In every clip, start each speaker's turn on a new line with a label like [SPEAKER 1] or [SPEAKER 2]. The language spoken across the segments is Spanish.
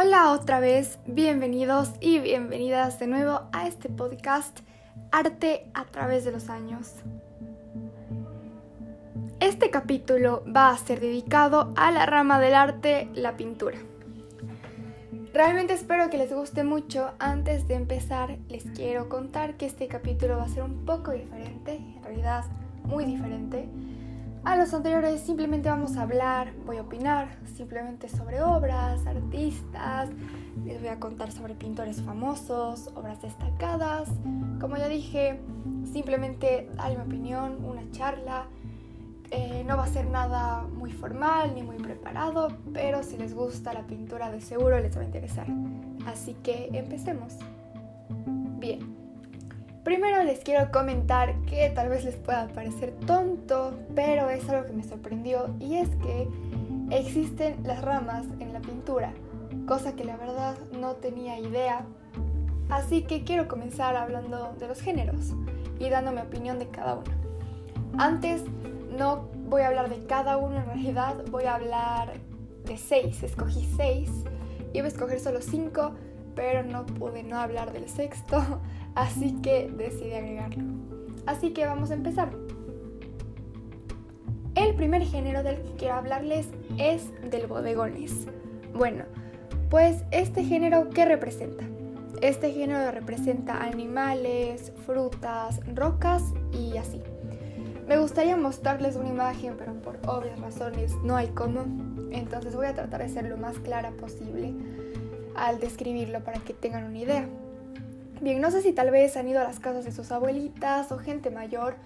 [SPEAKER 1] Hola otra vez, bienvenidos y bienvenidas de nuevo a este podcast Arte a través de los años. Este capítulo va a ser dedicado a la rama del arte, la pintura. Realmente espero que les guste mucho. Antes de empezar, les quiero contar que este capítulo va a ser un poco diferente, en realidad muy diferente a los anteriores simplemente vamos a hablar, voy a opinar simplemente sobre obras, artistas, les voy a contar sobre pintores famosos, obras destacadas. Como ya dije, simplemente dar mi opinión, una charla. Eh, no va a ser nada muy formal ni muy preparado, pero si les gusta la pintura de seguro les va a interesar. Así que empecemos. Bien. Primero les quiero comentar que tal vez les pueda parecer tonto, pero es algo que me sorprendió y es que existen las ramas en la pintura, cosa que la verdad no tenía idea. Así que quiero comenzar hablando de los géneros y dando mi opinión de cada uno. Antes no voy a hablar de cada uno en realidad, voy a hablar de seis, escogí seis, iba a escoger solo cinco, pero no pude no hablar del sexto, así que decidí agregarlo. Así que vamos a empezar. El primer género del que quiero hablarles es del bodegones. Bueno, pues este género, ¿qué representa? Este género representa animales, frutas, rocas y así. Me gustaría mostrarles una imagen, pero por obvias razones no hay cómo. Entonces voy a tratar de ser lo más clara posible al describirlo para que tengan una idea. Bien, no sé si tal vez han ido a las casas de sus abuelitas o gente mayor,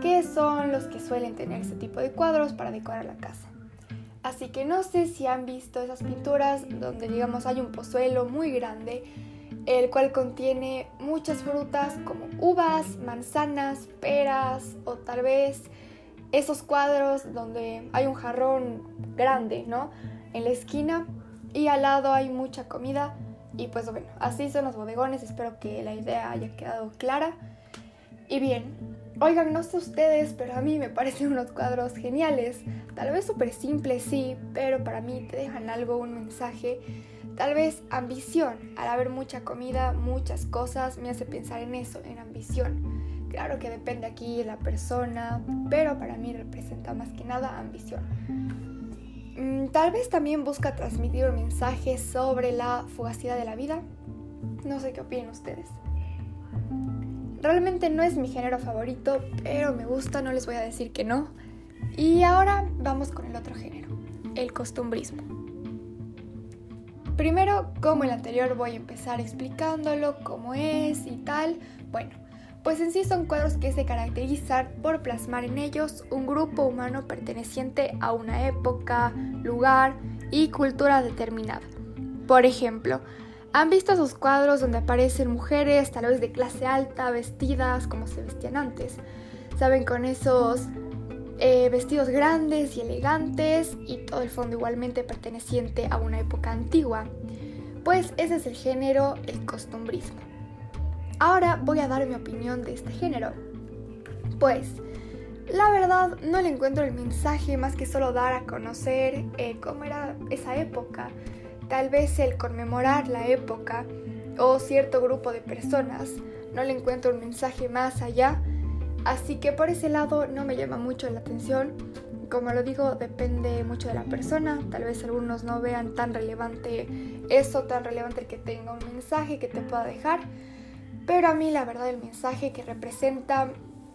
[SPEAKER 1] que son los que suelen tener este tipo de cuadros para decorar la casa. Así que no sé si han visto esas pinturas donde digamos hay un pozuelo muy grande, el cual contiene muchas frutas como uvas, manzanas, peras o tal vez esos cuadros donde hay un jarrón grande, ¿no? En la esquina y al lado hay mucha comida y pues bueno, así son los bodegones, espero que la idea haya quedado clara. Y bien, oigan, no sé ustedes, pero a mí me parecen unos cuadros geniales, tal vez súper simples, sí, pero para mí te dejan algo, un mensaje, tal vez ambición, al haber mucha comida, muchas cosas, me hace pensar en eso, en ambición. Claro que depende aquí de la persona, pero para mí representa más que nada ambición. Mm, tal vez también busca transmitir un mensaje sobre la fugacidad de la vida. No sé qué opinan ustedes. Realmente no es mi género favorito, pero me gusta, no les voy a decir que no. Y ahora vamos con el otro género, el costumbrismo. Primero, como el anterior, voy a empezar explicándolo, cómo es y tal. Bueno, pues en sí son cuadros que se caracterizan por plasmar en ellos un grupo humano perteneciente a una época, lugar y cultura determinada. Por ejemplo, ¿han visto esos cuadros donde aparecen mujeres tal vez de clase alta vestidas como se vestían antes? ¿Saben? Con esos eh, vestidos grandes y elegantes y todo el fondo igualmente perteneciente a una época antigua. Pues ese es el género, el costumbrismo. Ahora voy a dar mi opinión de este género. Pues, la verdad no le encuentro el mensaje más que solo dar a conocer eh, cómo era esa época, tal vez el conmemorar la época o cierto grupo de personas. No le encuentro un mensaje más allá, así que por ese lado no me llama mucho la atención. Como lo digo, depende mucho de la persona. Tal vez algunos no vean tan relevante eso, tan relevante el que tenga un mensaje que te pueda dejar. Pero a mí la verdad el mensaje que representa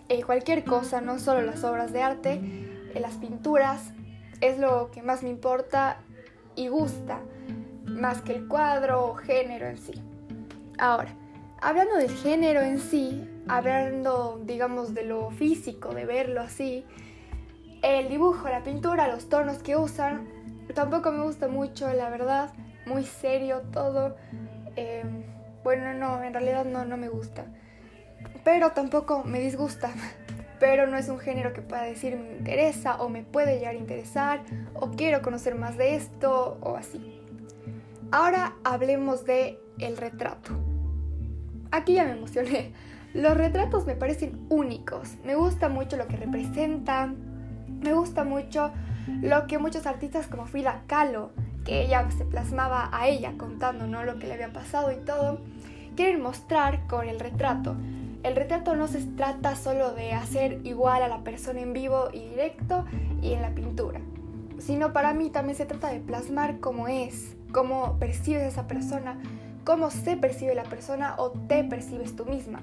[SPEAKER 1] eh, cualquier cosa, no solo las obras de arte, eh, las pinturas, es lo que más me importa y gusta, más que el cuadro o género en sí. Ahora, hablando del género en sí, hablando digamos de lo físico, de verlo así, el dibujo, la pintura, los tonos que usan, tampoco me gusta mucho, la verdad, muy serio todo. Bueno, no, en realidad no, no me gusta. Pero tampoco me disgusta. Pero no es un género que pueda decir me interesa o me puede llegar a interesar o quiero conocer más de esto o así. Ahora hablemos de el retrato. Aquí ya me emocioné. Los retratos me parecen únicos. Me gusta mucho lo que representan. Me gusta mucho lo que muchos artistas como Frida Kahlo que ella se plasmaba a ella contando ¿no? lo que le había pasado y todo, quieren mostrar con el retrato. El retrato no se trata solo de hacer igual a la persona en vivo y directo y en la pintura, sino para mí también se trata de plasmar cómo es, cómo percibes a esa persona, cómo se percibe la persona o te percibes tú misma.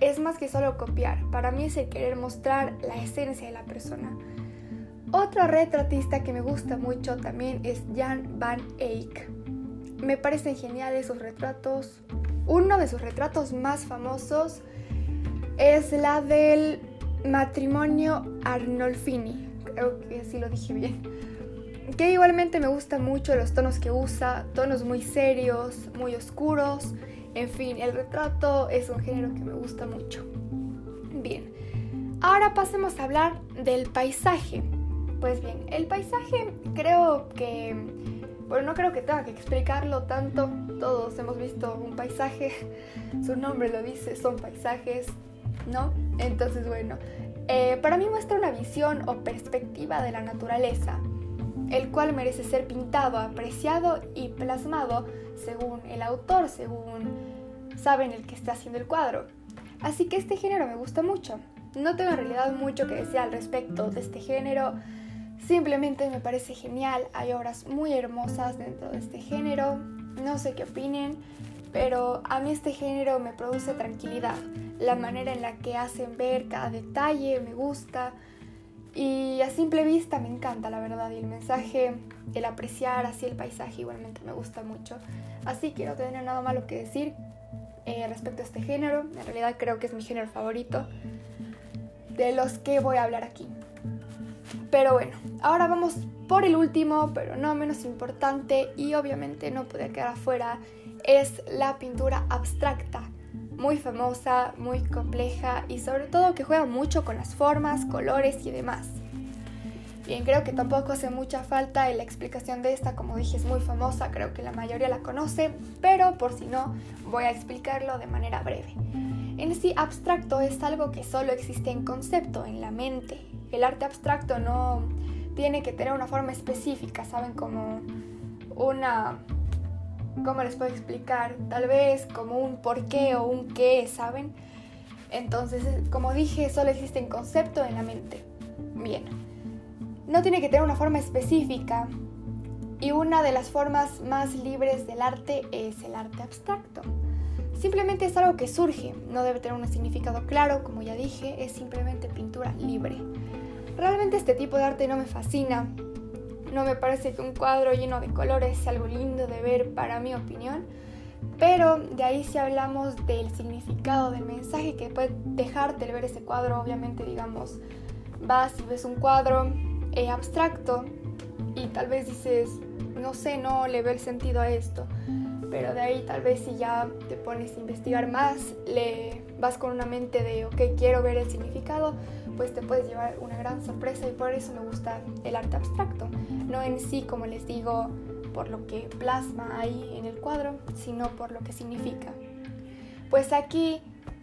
[SPEAKER 1] Es más que solo copiar, para mí es el querer mostrar la esencia de la persona. Otro retratista que me gusta mucho también es Jan van Eyck. Me parecen geniales sus retratos. Uno de sus retratos más famosos es la del matrimonio Arnolfini. Creo que sí lo dije bien. Que igualmente me gustan mucho los tonos que usa, tonos muy serios, muy oscuros. En fin, el retrato es un género que me gusta mucho. Bien, ahora pasemos a hablar del paisaje. Pues bien, el paisaje creo que, bueno, no creo que tenga que explicarlo tanto. Todos hemos visto un paisaje, su nombre lo dice, son paisajes, ¿no? Entonces, bueno, eh, para mí muestra una visión o perspectiva de la naturaleza, el cual merece ser pintado, apreciado y plasmado según el autor, según saben el que está haciendo el cuadro. Así que este género me gusta mucho. No tengo en realidad mucho que decir al respecto de este género. Simplemente me parece genial, hay obras muy hermosas dentro de este género, no sé qué opinen, pero a mí este género me produce tranquilidad. La manera en la que hacen ver cada detalle me gusta y a simple vista me encanta, la verdad, y el mensaje, el apreciar así el paisaje igualmente me gusta mucho. Así que no tener nada malo que decir eh, respecto a este género, en realidad creo que es mi género favorito de los que voy a hablar aquí. Pero bueno, ahora vamos por el último, pero no menos importante y obviamente no puede quedar afuera, es la pintura abstracta. Muy famosa, muy compleja y sobre todo que juega mucho con las formas, colores y demás. Bien, creo que tampoco hace mucha falta la explicación de esta, como dije, es muy famosa, creo que la mayoría la conoce, pero por si no, voy a explicarlo de manera breve. En sí, abstracto es algo que solo existe en concepto, en la mente, el arte abstracto no tiene que tener una forma específica, ¿saben? Como una... ¿Cómo les puedo explicar? Tal vez como un por qué o un qué, ¿saben? Entonces, como dije, solo existe en concepto en la mente. Bien. No tiene que tener una forma específica. Y una de las formas más libres del arte es el arte abstracto. Simplemente es algo que surge, no debe tener un significado claro, como ya dije, es simplemente pintura libre. Realmente este tipo de arte no me fascina. No me parece que un cuadro lleno de colores sea algo lindo de ver para mi opinión. Pero de ahí si hablamos del significado del mensaje que puede dejarte el ver ese cuadro, obviamente digamos, vas y ves un cuadro eh, abstracto y tal vez dices, no sé, no le veo el sentido a esto. Pero de ahí tal vez si ya te pones a investigar más, le vas con una mente de, ok, quiero ver el significado, pues te puedes llevar una gran sorpresa y por eso me gusta el arte abstracto. No en sí, como les digo, por lo que plasma ahí en el cuadro, sino por lo que significa. Pues aquí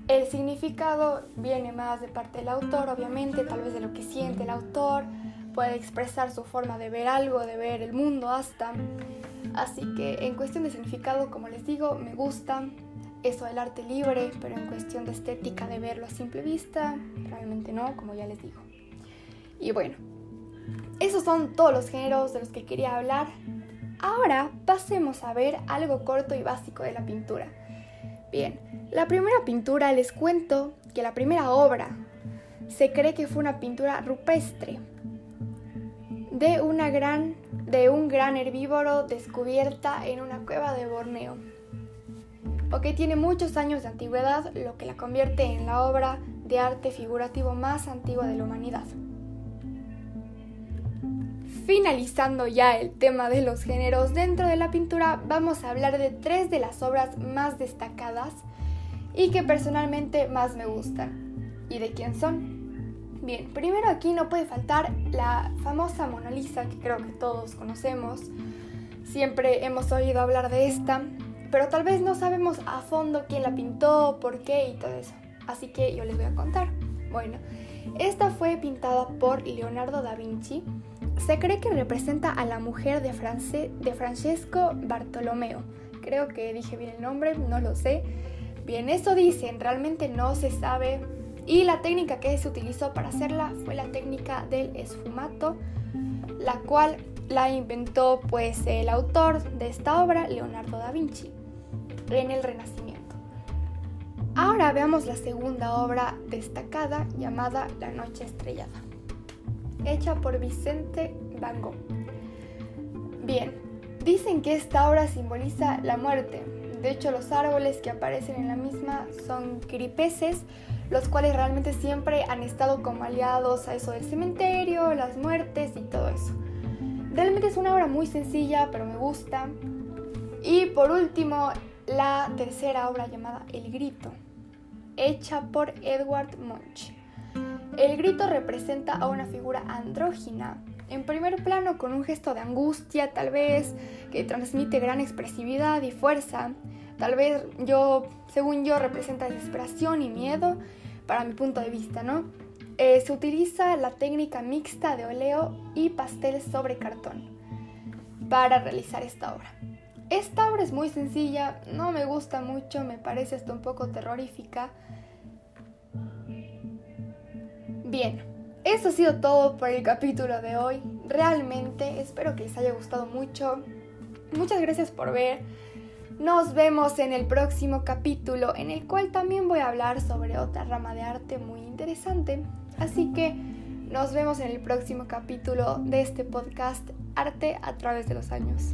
[SPEAKER 1] el significado viene más de parte del autor, obviamente, tal vez de lo que siente el autor, puede expresar su forma de ver algo, de ver el mundo hasta. Así que en cuestión de significado, como les digo, me gusta eso del arte libre, pero en cuestión de estética, de verlo a simple vista, realmente no, como ya les digo. Y bueno, esos son todos los géneros de los que quería hablar. Ahora pasemos a ver algo corto y básico de la pintura. Bien, la primera pintura les cuento que la primera obra se cree que fue una pintura rupestre de, una gran, de un gran herbívoro descubierta en una cueva de Borneo o que tiene muchos años de antigüedad, lo que la convierte en la obra de arte figurativo más antigua de la humanidad. Finalizando ya el tema de los géneros dentro de la pintura, vamos a hablar de tres de las obras más destacadas y que personalmente más me gustan. ¿Y de quién son? Bien, primero aquí no puede faltar la famosa Mona Lisa que creo que todos conocemos. Siempre hemos oído hablar de esta, pero tal vez no sabemos a fondo quién la pintó, por qué y todo eso. Así que yo les voy a contar. Bueno, Esta fue pintada por Leonardo da Vinci. Se cree que representa a la mujer de, de Francesco Bartolomeo. Creo que dije bien el nombre, no lo sé. Bien, eso dicen, realmente no se sabe. Y la técnica que se utilizó para hacerla fue la técnica del esfumato, la cual la inventó pues el autor de esta obra, Leonardo da Vinci, en el Renacimiento. Ahora veamos la segunda obra destacada llamada La Noche Estrellada, hecha por Vicente Van. Bien, dicen que esta obra simboliza la muerte. De hecho, los árboles que aparecen en la misma son cripeses, los cuales realmente siempre han estado como aliados a eso del cementerio, las muertes y todo eso. Realmente es una obra muy sencilla, pero me gusta. Y por último, la tercera obra llamada El Grito, hecha por Edward Munch. El grito representa a una figura andrógina, en primer plano con un gesto de angustia tal vez, que transmite gran expresividad y fuerza. Tal vez yo, según yo, representa desesperación y miedo, para mi punto de vista, ¿no? Eh, se utiliza la técnica mixta de óleo y pastel sobre cartón para realizar esta obra. Esta obra es muy sencilla, no me gusta mucho, me parece hasta un poco terrorífica. Bien, eso ha sido todo por el capítulo de hoy. Realmente espero que les haya gustado mucho. Muchas gracias por ver. Nos vemos en el próximo capítulo en el cual también voy a hablar sobre otra rama de arte muy interesante. Así que nos vemos en el próximo capítulo de este podcast Arte a través de los años.